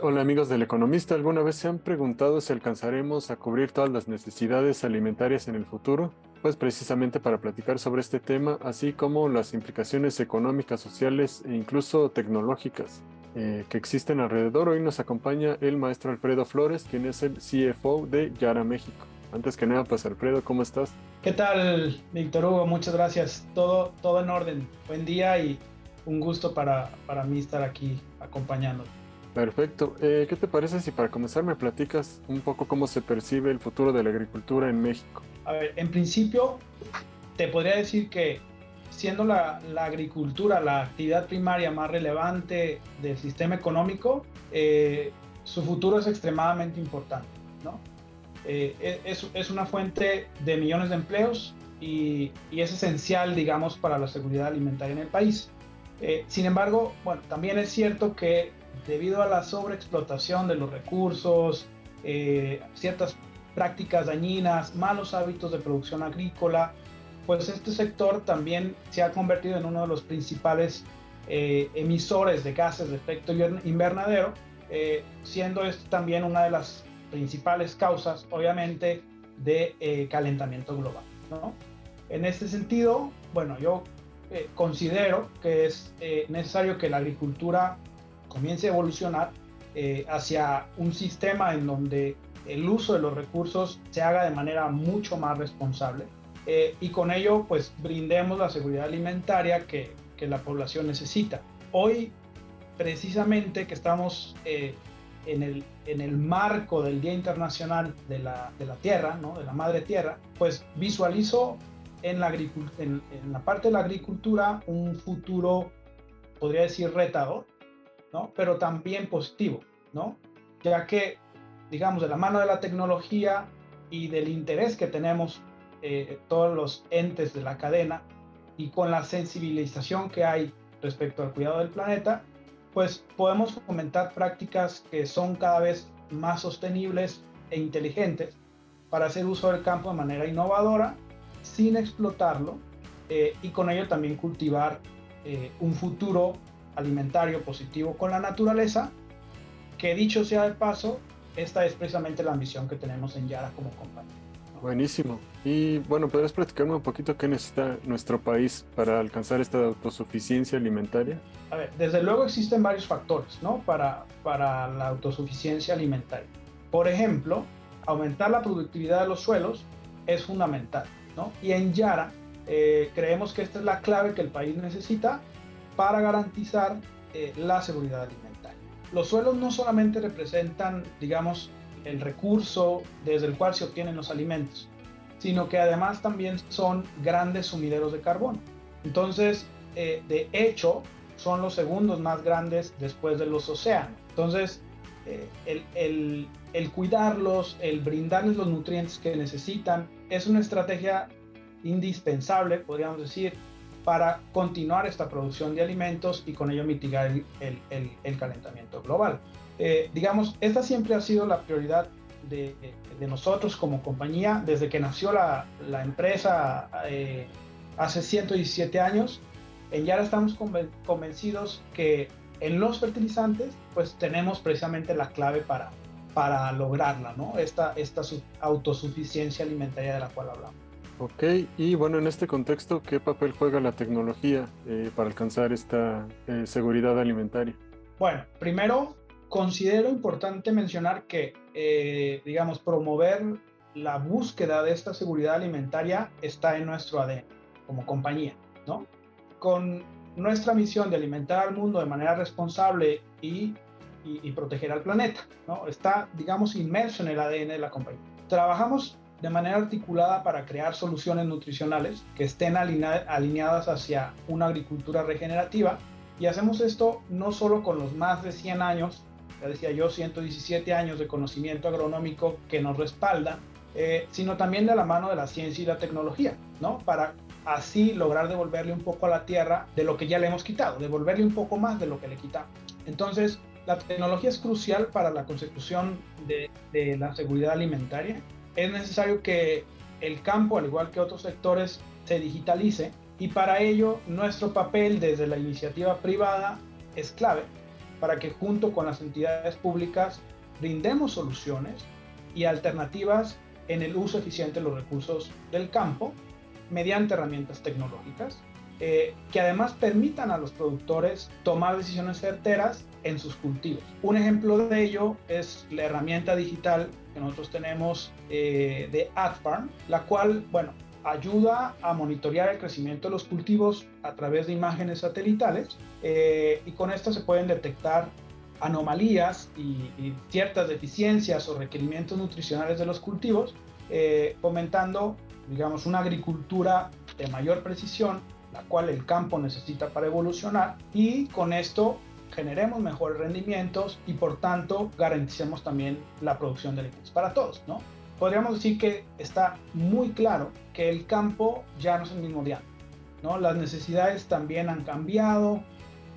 Hola amigos del Economista, ¿alguna vez se han preguntado si alcanzaremos a cubrir todas las necesidades alimentarias en el futuro? Pues precisamente para platicar sobre este tema, así como las implicaciones económicas, sociales e incluso tecnológicas eh, que existen alrededor, hoy nos acompaña el maestro Alfredo Flores, quien es el CFO de Yara México. Antes que nada, pues Alfredo, ¿cómo estás? ¿Qué tal, Víctor Hugo? Muchas gracias. Todo, todo en orden. Buen día y un gusto para, para mí estar aquí acompañándote. Perfecto. Eh, ¿Qué te parece si para comenzar me platicas un poco cómo se percibe el futuro de la agricultura en México? A ver, en principio te podría decir que siendo la, agricultura la actividad primaria más relevante del sistema económico, eh, su futuro es extremadamente importante. ¿no? Eh, e, es, es, una fuente de millones de empleos y, y, es esencial, digamos, para la seguridad alimentaria en el país. sin embargo, bueno, también es cierto que debido a la sobreexplotación de los recursos, eh, ciertas prácticas dañinas, malos hábitos de producción agrícola, pues este sector también se ha convertido en uno de los principales eh, emisores de gases de efecto invernadero, eh, siendo esto también una de las principales causas, obviamente, de calentamiento global. ¿no? En este sentido, bueno, yo considero que es necesario que la agricultura comience a evolucionar eh, hacia un sistema en donde el uso de los recursos se haga de manera mucho más responsable eh, y con ello pues brindemos la seguridad alimentaria que, que la población necesita. Hoy precisamente que estamos eh, en, el, en el marco del Día Internacional de la, de la Tierra, ¿no? de la Madre Tierra, pues visualizo en la, en, en la parte de la agricultura un futuro, podría decir, retador, Pero también positivo, ¿no? Ya que, digamos, de la mano de la tecnología y del interés que tenemos eh, todos los entes de la cadena y con la sensibilización que hay respecto al cuidado del planeta, pues podemos fomentar prácticas que son cada vez más sostenibles e inteligentes para hacer uso del campo de manera innovadora, sin explotarlo, eh, y con ello también cultivar eh, un futuro alimentario positivo con la naturaleza, que dicho sea de paso, esta es precisamente la ambición que tenemos en Yara como compañía. Buenísimo. Y bueno, ¿podrías platicarme un poquito qué necesita nuestro país para alcanzar esta autosuficiencia alimentaria? A ver, desde luego existen varios factores, ¿no? Para, para la autosuficiencia alimentaria. Por ejemplo, aumentar la productividad de los suelos es fundamental, ¿no? Y en Yara eh, creemos que esta es la clave que el país necesita para garantizar eh, la seguridad alimentaria. Los suelos no solamente representan, digamos, el recurso desde el cual se obtienen los alimentos, sino que además también son grandes sumideros de carbono. Entonces, eh, de hecho, son los segundos más grandes después de los océanos. Entonces, eh, el, cuidarlos, el brindarles los nutrientes que necesitan, es una estrategia indispensable, podríamos decir, para continuar esta producción de alimentos y con ello mitigar el, el, el calentamiento global. Eh, digamos, esta siempre ha sido la prioridad de, de, nosotros como compañía desde que nació la, la empresa eh, hace 117 años. En Yara estamos convencidos que en los fertilizantes pues tenemos precisamente la clave para, para lograrla, ¿no? Esta, esta autosuficiencia alimentaria de la cual hablamos. Ok, y bueno, en este contexto, ¿qué papel juega la tecnología eh, para alcanzar esta eh, seguridad alimentaria? Bueno, primero, considero importante mencionar que, eh, digamos, promover la búsqueda de esta seguridad alimentaria está en nuestro ADN como compañía, ¿no? Con nuestra misión de alimentar al mundo de manera responsable y, y, y proteger al planeta, ¿no? Está, digamos, inmerso en el ADN de la compañía. Trabajamos de manera articulada para crear soluciones nutricionales que estén alineadas hacia una agricultura regenerativa. Y hacemos esto no solo con los más de 100 años, ya decía yo, 117 años de conocimiento agronómico que nos respaldan, eh, sino también de la mano de la ciencia y la tecnología, ¿no? Para así lograr devolverle un poco a la tierra de lo que ya le hemos quitado, devolverle un poco más de lo que le quitamos. Entonces, la tecnología es crucial para la consecución de, de la seguridad alimentaria es necesario que el campo, al igual que otros sectores, se digitalice y para ello nuestro papel desde la iniciativa privada es clave para que junto con las entidades públicas brindemos soluciones y alternativas en el uso eficiente de los recursos del campo mediante herramientas tecnológicas eh, que además permitan a los productores tomar decisiones certeras en sus cultivos. Un ejemplo de ello es la herramienta digital que nosotros tenemos eh, de AdFarm, la cual, bueno, ayuda a monitorear el crecimiento de los cultivos a través de imágenes satelitales eh, y con esto se pueden detectar anomalías y, ciertas deficiencias o requerimientos nutricionales de los cultivos, eh, fomentando, digamos, una agricultura de mayor precisión, la cual el campo necesita para evolucionar y con esto generemos mejores rendimientos y por tanto garanticemos también la producción de alimentos para todos, ¿no? Podríamos decir que está muy claro que el campo ya no es el mismo antes, ¿no? Las necesidades también han cambiado,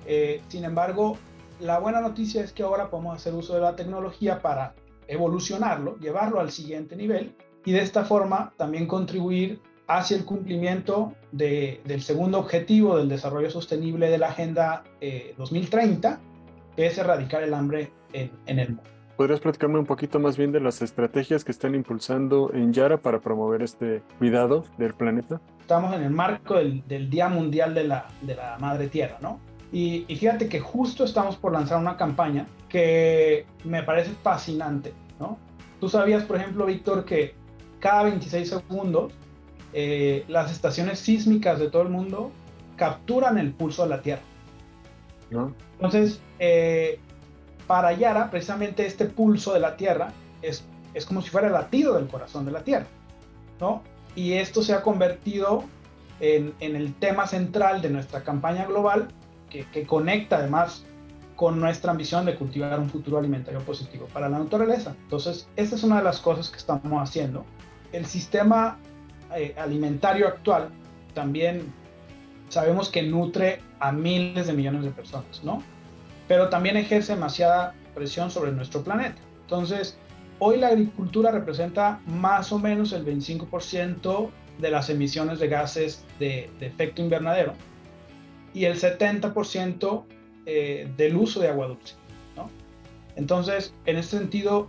eh, sin embargo, la buena noticia es que ahora podemos hacer uso de la tecnología para evolucionarlo, llevarlo al siguiente nivel y de esta forma también contribuir hacia el cumplimiento del segundo objetivo del desarrollo sostenible de la Agenda 2030, eh, que es erradicar el hambre en, el mundo. ¿Podrías platicarme un poquito más bien de las estrategias que están impulsando en Yara para promover este cuidado del planeta? Estamos en el marco del, Día Mundial de la, de la Madre Tierra, ¿no? Y, y, fíjate que justo estamos por lanzar una campaña que me parece fascinante, ¿no? Tú sabías, por ejemplo, Víctor, que cada 26 segundos eh, las estaciones sísmicas de todo el mundo capturan el pulso de la Tierra. Entonces, eh, para Yara, precisamente este pulso de la Tierra es, es como si fuera el latido del corazón de la Tierra. ¿no? Y esto se ha convertido en, en el tema central de nuestra campaña global, que, que conecta además con nuestra ambición de cultivar un futuro alimentario positivo para la naturaleza. Entonces, esta es una de las cosas que estamos haciendo. El sistema eh, alimentario actual también sabemos que nutre a miles de millones de personas, ¿no? Pero también ejerce demasiada presión sobre nuestro planeta. Entonces, hoy la agricultura representa más o menos el 25% de las emisiones de gases de, efecto invernadero y el 70% eh, del uso de agua dulce. ¿no? Entonces, en este sentido,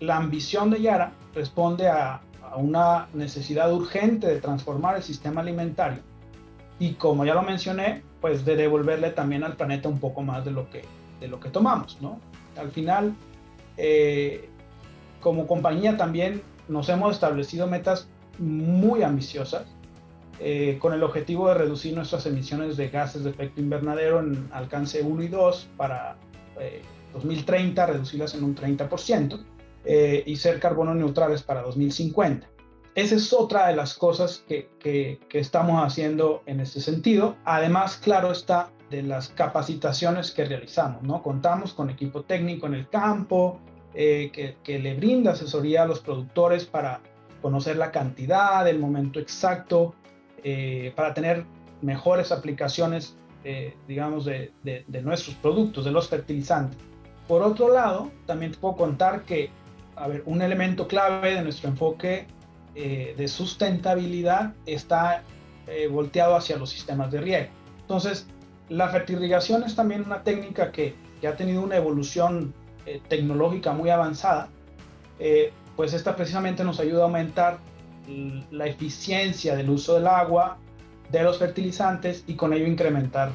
la ambición de Yara responde a, una necesidad urgente de transformar el sistema alimentario y como ya lo mencioné, pues de devolverle también al planeta un poco más de lo que, de lo que tomamos, ¿no? Al final, eh, como compañía también nos hemos establecido metas muy ambiciosas eh, con el objetivo de reducir nuestras emisiones de gases de efecto invernadero en alcance 1 y 2 para 2030, eh, reducirlas en un 30%. Eh, y ser carbono neutrales para 2050. Esa es otra de las cosas que, que, estamos haciendo en este sentido. Además, claro está, de las capacitaciones que realizamos, ¿no? Contamos con equipo técnico en el campo, eh, que, que, le brinda asesoría a los productores para conocer la cantidad, el momento exacto, eh, para tener mejores aplicaciones, digamos, de, de, de, nuestros productos, de los fertilizantes. Por otro lado, también te puedo contar que a ver, un elemento clave de nuestro enfoque eh, de sustentabilidad está eh, volteado hacia los sistemas de riego. Entonces, la fertirrigación es también una técnica que, que ha tenido una evolución eh, tecnológica muy avanzada, pues esta precisamente nos ayuda a aumentar la eficiencia del uso del agua, de los fertilizantes y con ello incrementar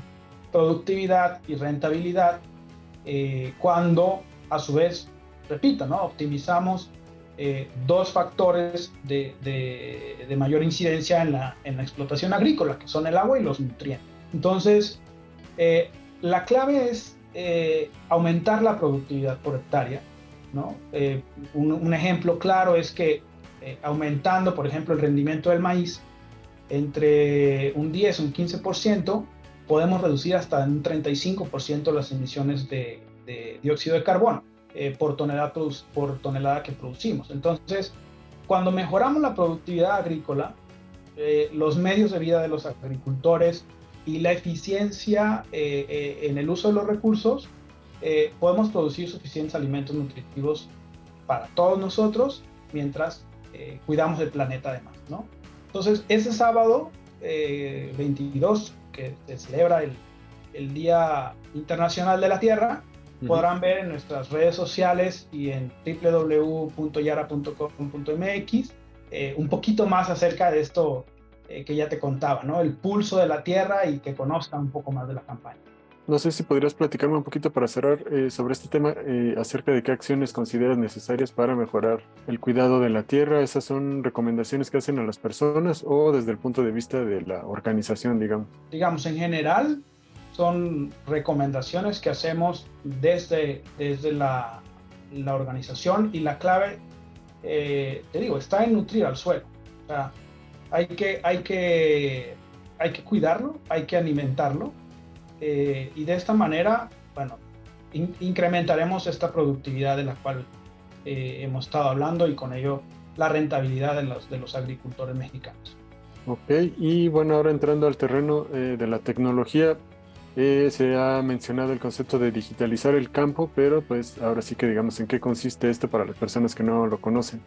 productividad y rentabilidad cuando a su vez repito, ¿no? optimizamos eh, dos factores de, mayor incidencia en la, explotación agrícola, que son el agua y los nutrientes. Entonces, eh, la clave es eh, aumentar la productividad por hectárea. Un, ejemplo claro es que aumentando, por ejemplo, el rendimiento del maíz entre un 10 y un 15%, podemos reducir hasta un 35% las emisiones de dióxido de carbono. Eh, por, tonelada, por tonelada que producimos. Entonces, cuando mejoramos la productividad agrícola, eh, los medios de vida de los agricultores y la eficiencia eh, en el uso de los recursos, podemos producir suficientes alimentos nutritivos para todos nosotros mientras cuidamos del planeta además. ¿no? Entonces, ese sábado 22, que se celebra el, el Día Internacional de la Tierra, podrán ver en nuestras redes sociales y en www.yara.com.mx eh, un poquito más acerca de esto eh, que ya te contaba, ¿no? El pulso de la tierra y que conozcan un poco más de la campaña. No sé si podrías platicarme un poquito para cerrar eh, sobre este tema acerca de qué acciones consideras necesarias para mejorar el cuidado de la tierra. ¿Esas son recomendaciones que hacen a las personas o desde el punto de vista de la organización, digamos? Digamos, en general, son recomendaciones que hacemos desde, desde la, la organización y la clave, eh, te digo, está en nutrir al suelo. O sea, hay que, hay que, hay que cuidarlo, hay que alimentarlo eh, y de esta manera, bueno, incrementaremos esta productividad de la cual eh, hemos estado hablando y con ello la rentabilidad de los, de los agricultores mexicanos. Ok, y bueno, ahora entrando al terreno de la tecnología, eh, se ha mencionado el concepto de digitalizar el campo, pero pues ahora sí que digamos en qué consiste esto para las personas que no lo conocen.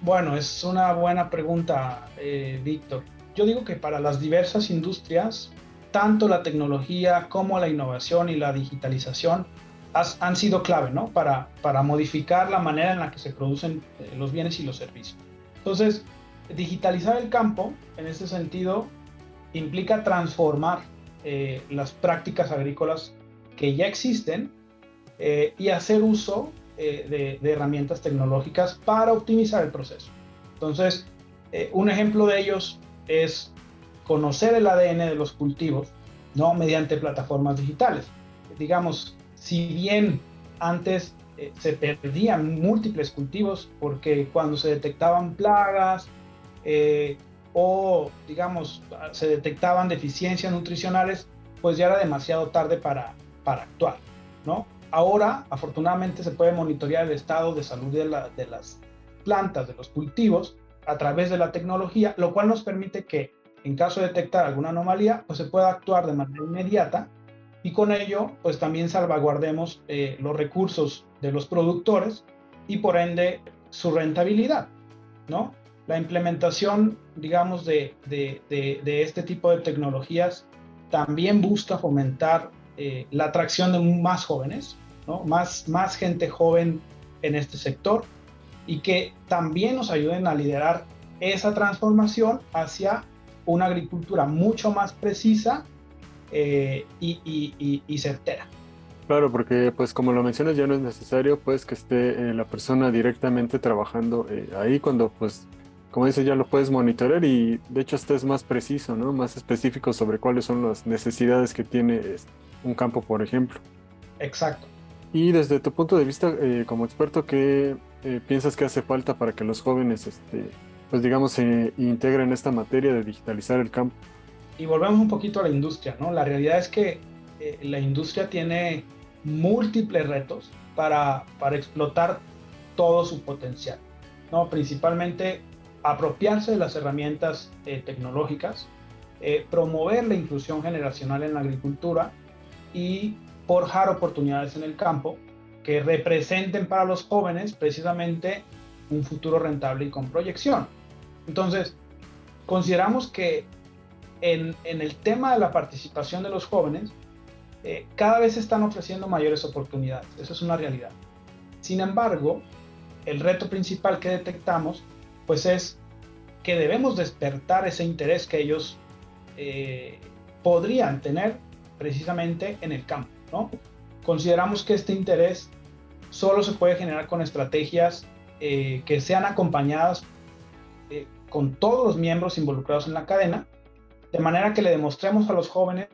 Bueno, es una buena pregunta, eh, Víctor. Yo digo que para las diversas industrias, tanto la tecnología como la innovación y la digitalización han sido clave, ¿no? Para, para modificar la manera en la que se producen eh, los bienes y los servicios. Entonces, digitalizar el campo, en este sentido, implica transformar eh, las prácticas agrícolas que ya existen eh, y hacer uso eh, de, herramientas tecnológicas para optimizar el proceso. Entonces, un ejemplo de ellos es conocer el ADN de los cultivos, ¿no? Mediante plataformas digitales. Digamos, si bien antes se perdían múltiples cultivos porque cuando se detectaban plagas, o, digamos, se detectaban deficiencias nutricionales, pues ya era demasiado tarde para, para actuar, ¿no? Ahora, afortunadamente, se puede monitorear el estado de salud de, de las plantas, de los cultivos, a través de la tecnología, lo cual nos permite que, en caso de detectar alguna anomalía, pues se pueda actuar de manera inmediata y con ello, pues también salvaguardemos eh, los recursos de los productores y por ende su rentabilidad, ¿no? La implementación, digamos, de, este tipo de tecnologías también busca fomentar eh, la atracción de más jóvenes, ¿no? más, más gente joven en este sector y que también nos ayuden a liderar esa transformación hacia una agricultura mucho más precisa eh, y, certera. Claro, porque pues como lo mencionas ya no es necesario pues que esté eh, la persona directamente trabajando ahí cuando pues como dices, ya lo puedes monitorear y de hecho este es más preciso, ¿no? Más específico sobre cuáles son las necesidades que tiene un campo, por ejemplo. Exacto. Y desde tu punto de vista, eh, como experto, ¿qué eh, piensas que hace falta para que los jóvenes, este, pues digamos, se integren esta materia de digitalizar el campo? Y volvemos un poquito a la industria, ¿no? La realidad es que eh, la industria tiene múltiples retos para, para explotar todo su potencial, ¿no? Principalmente apropiarse de las herramientas eh, tecnológicas, eh, promover la inclusión generacional en la agricultura y forjar oportunidades en el campo que representen para los jóvenes precisamente un futuro rentable y con proyección. Entonces, consideramos que en, el tema de la participación de los jóvenes, eh, cada vez se están ofreciendo mayores oportunidades. Eso es una realidad. Sin embargo, el reto principal que detectamos pues es que debemos despertar ese interés que ellos eh, podrían tener precisamente en el campo. ¿no? Consideramos que este interés solo se puede generar con estrategias eh, que sean acompañadas eh, con todos los miembros involucrados en la cadena, de manera que le demostremos a los jóvenes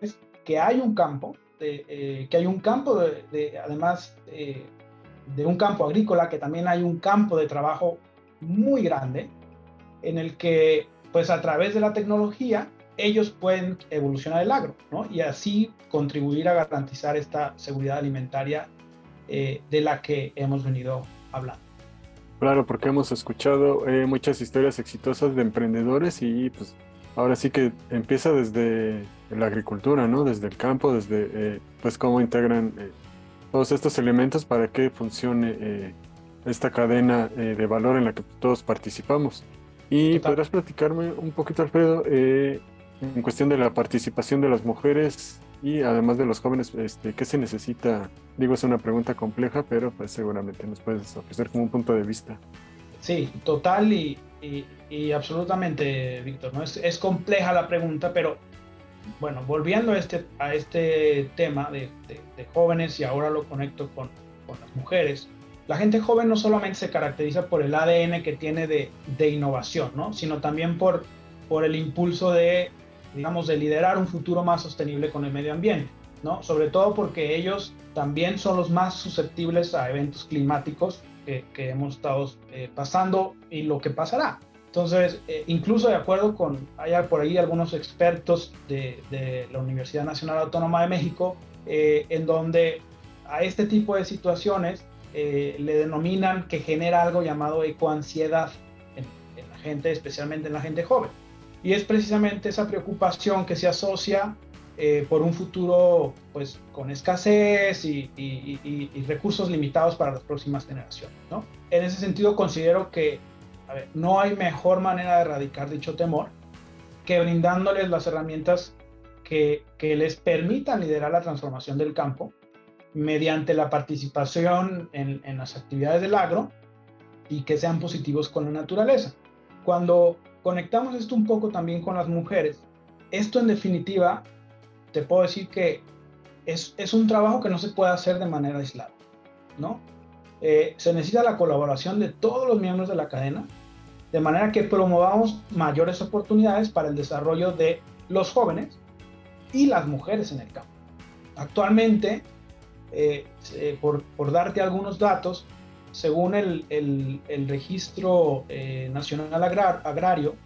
que hay un campo, que hay un campo, de, además de un campo agrícola, que también hay un campo de trabajo muy grande en el que, pues a través de la tecnología, ellos pueden evolucionar el agro, ¿no? Y así contribuir a garantizar esta seguridad alimentaria eh, de la que hemos venido hablando. Claro, porque hemos escuchado eh, muchas historias exitosas de emprendedores y pues ahora sí que empieza desde la agricultura, ¿no? Desde el campo, desde eh, pues cómo integran todos estos elementos para que funcione esta cadena de valor en la que todos participamos. Y podrás platicarme un poquito, Alfredo, eh, en cuestión de la participación de las mujeres, Y además de los jóvenes, este, ¿qué se necesita? Digo, es una pregunta compleja, pero pues seguramente nos puedes ofrecer como un punto de vista. Sí, total y, y, absolutamente, Víctor. ¿no? Es, es, compleja la pregunta, pero bueno, volviendo a este, a este tema de, de, jóvenes y ahora lo conecto con, con, las mujeres, la gente joven no solamente se caracteriza por el ADN que tiene de, de innovación, ¿no? sino también por, por el impulso de, digamos, de liderar un futuro más sostenible con el medio ambiente, ¿no? sobre todo porque ellos también son los más susceptibles a eventos climáticos que, que hemos estado eh, pasando y lo que pasará. Entonces, eh, incluso de acuerdo con, hay por ahí algunos expertos de, de la Universidad Nacional Autónoma de México, eh, en donde a este tipo de situaciones eh, le denominan que genera algo llamado ecoansiedad en, en, la gente, especialmente en la gente joven. Y es precisamente esa preocupación que se asocia por un futuro pues, con escasez y, recursos limitados para las próximas generaciones. ¿no? En ese sentido, considero que no hay mejor manera de erradicar dicho temor que brindándoles las herramientas que les permitan liderar la transformación del campo mediante la participación en, en, las actividades del agro y que sean positivos con la naturaleza. Cuando conectamos esto un poco también con las mujeres, esto en definitiva, te puedo decir que es, es un trabajo que no se puede hacer de manera aislada, ¿no? Eh, se necesita la colaboración de todos los miembros de la cadena, de manera que promovamos mayores oportunidades para el desarrollo de los jóvenes y las mujeres en el campo. Actualmente, eh, eh, por, darte algunos datos, según el, Registro eh, Nacional Agrar, Agrario,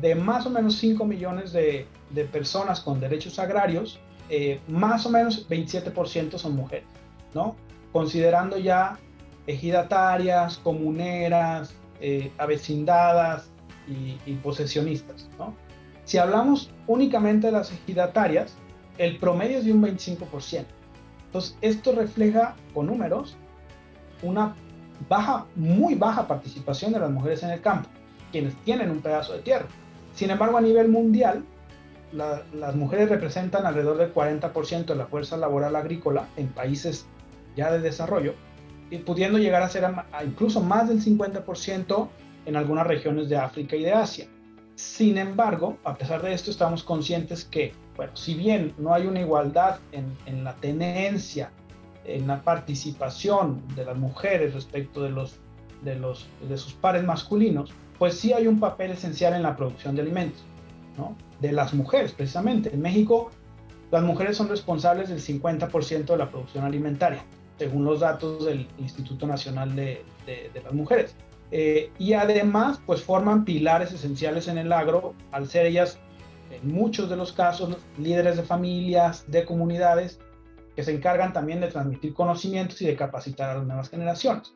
de más o menos 5 millones de, personas con derechos agrarios, más o menos 27% son mujeres, ¿no? considerando ya ejidatarias, comuneras, eh, avecindadas y, y posesionistas. ¿no? Si hablamos únicamente de las ejidatarias, el promedio es de un 25%. Entonces, esto refleja con números una baja, muy baja participación de las mujeres en el campo, quienes tienen un pedazo de tierra. Sin embargo, a nivel mundial, la, las mujeres representan alrededor del 40% de la fuerza laboral agrícola en países ya de desarrollo, y pudiendo llegar a ser incluso más del 50% en algunas regiones de África y de Asia. Sin embargo, a pesar de esto, estamos conscientes que, bueno, si bien no hay una igualdad en, en la tenencia, en la participación de las mujeres respecto de, los, de, los, de sus pares masculinos, pues sí hay un papel esencial en la producción de alimentos, ¿no? De las mujeres, precisamente. En México, las mujeres son responsables del 50% de la producción alimentaria según los datos del Instituto Nacional de, de, de las Mujeres. Eh, y además, pues forman pilares esenciales en el agro, al ser ellas, en muchos de los casos, líderes de familias, de comunidades, que se encargan también de transmitir conocimientos y de capacitar a las nuevas generaciones.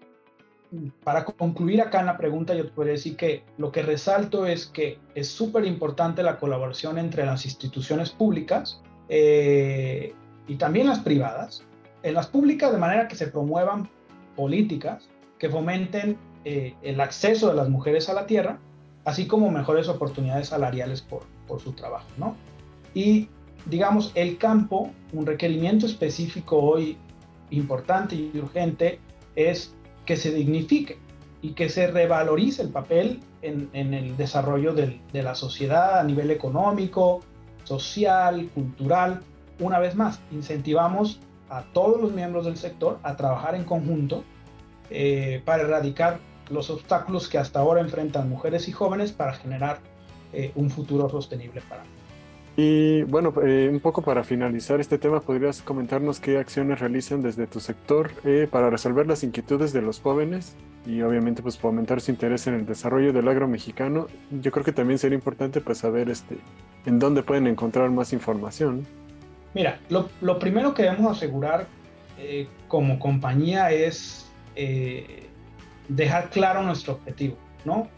Para concluir acá en la pregunta, yo te podría decir que lo que resalto es que es súper importante la colaboración entre las instituciones públicas eh, y también las privadas, en las públicas de manera que se promuevan políticas que fomenten eh, el acceso de las mujeres a la tierra, así como mejores oportunidades salariales por, por su trabajo, ¿no? Y digamos, el campo, un requerimiento específico hoy importante y urgente es que se dignifique y que se revalorice el papel en, el desarrollo de la sociedad a nivel económico, social, cultural. Una vez más, incentivamos a todos los miembros del sector a trabajar en conjunto eh, para erradicar los obstáculos que hasta ahora enfrentan mujeres y jóvenes para generar eh, un futuro sostenible para y bueno, eh, un poco para finalizar este tema, ¿podrías comentarnos qué acciones realizan desde tu sector eh, para resolver las inquietudes de los jóvenes y obviamente pues fomentar su interés en el desarrollo del agro mexicano? Yo creo que también sería importante pues saber este, en dónde pueden encontrar más información. Mira, lo, lo primero que debemos asegurar eh, como compañía es eh, dejar claro nuestro objetivo, ¿no?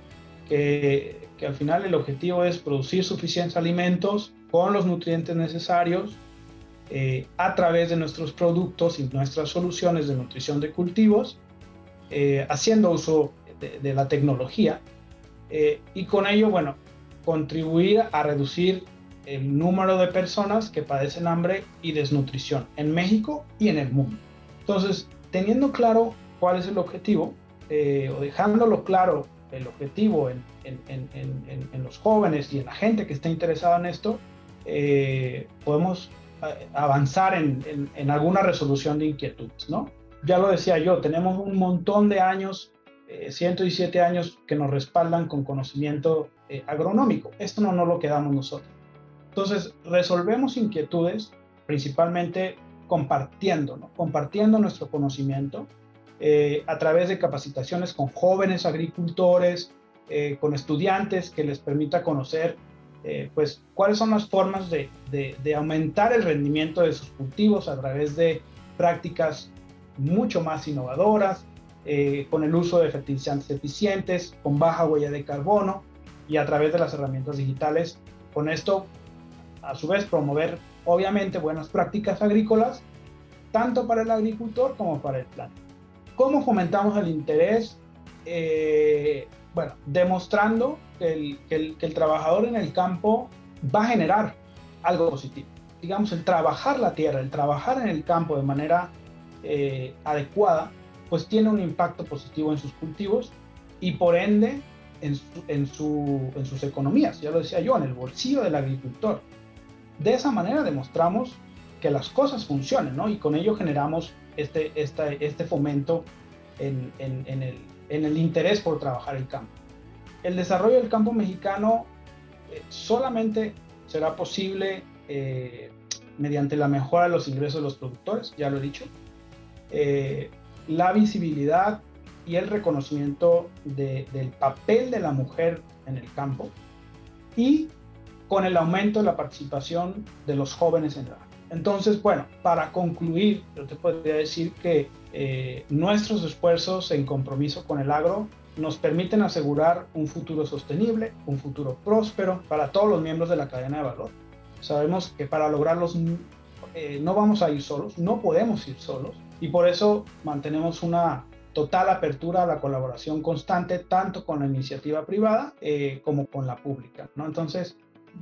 Que, al final el objetivo es producir suficientes alimentos con los nutrientes necesarios eh, a través de nuestros productos y nuestras soluciones de nutrición de cultivos, eh, haciendo uso de, la tecnología eh, y con ello, bueno, contribuir a reducir el número de personas que padecen hambre y desnutrición en México y en el mundo. Entonces, teniendo claro cuál es el objetivo, o dejándolo claro el objetivo en, los jóvenes y en la gente que está interesada en esto, eh, podemos eh, avanzar en, alguna resolución de inquietudes, ¿no? Ya lo decía yo, tenemos un montón de años, 107 años que nos respaldan con conocimiento agronómico. Esto no, no lo quedamos nosotros. Entonces, resolvemos inquietudes principalmente compartiendo, ¿no? compartiendo nuestro conocimiento eh, a través de capacitaciones con jóvenes agricultores, eh, con estudiantes que les permita conocer eh, pues, cuáles son las formas de, de, aumentar el rendimiento de sus cultivos a través de prácticas mucho más innovadoras, con el uso de fertilizantes eficientes, con baja huella de carbono y a través de las herramientas digitales. Con esto, a su vez, promover obviamente buenas prácticas agrícolas, tanto para el agricultor como para el planeta. ¿Cómo fomentamos el interés? Eh, bueno, demostrando que el, que, el, trabajador en el campo va a generar algo positivo. Digamos, el trabajar la tierra, el trabajar en el campo de manera eh, adecuada, pues tiene un impacto positivo en sus cultivos y por ende en, en, su, en sus economías. Ya lo decía yo, en el bolsillo del agricultor. De esa manera demostramos que las cosas funcionen, ¿no? Y con ello generamos este, este fomento en, el, interés por trabajar el campo. El desarrollo del campo mexicano eh, solamente será posible eh, mediante la mejora de los ingresos de los productores, ya lo he dicho, eh, la visibilidad y el reconocimiento del papel de la mujer en el campo y con el aumento de la participación de los jóvenes en la entonces, bueno, para concluir, yo te podría decir que eh, nuestros esfuerzos en compromiso con el agro nos permiten asegurar un futuro sostenible, un futuro próspero para todos los miembros de la cadena de valor. Sabemos que para lograrlos eh, no vamos a ir solos, no podemos ir solos y por eso mantenemos una total apertura a la colaboración constante tanto con la iniciativa privada eh, como con la pública. ¿no? Entonces,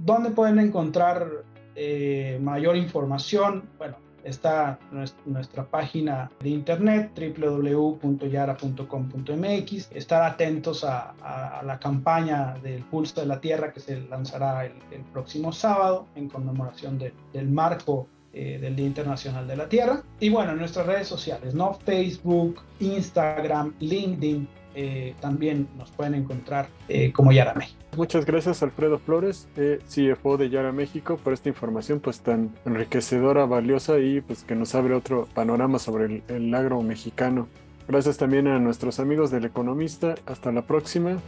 ¿dónde pueden encontrar eh, mayor información, bueno, está nuestra página de internet www.yara.com.mx. Estar atentos a, la campaña del Pulso de la Tierra que se lanzará el, próximo sábado en conmemoración del marco eh, del Día Internacional de la Tierra. Y bueno, nuestras redes sociales, ¿no? Facebook, Instagram, LinkedIn, eh, también nos pueden encontrar eh, como Yara México. Muchas gracias Alfredo Flores, eh, CFO de Yara México, por esta información pues tan enriquecedora, valiosa y pues que nos abre otro panorama sobre el, el agro mexicano. Gracias también a nuestros amigos del Economista. Hasta la próxima.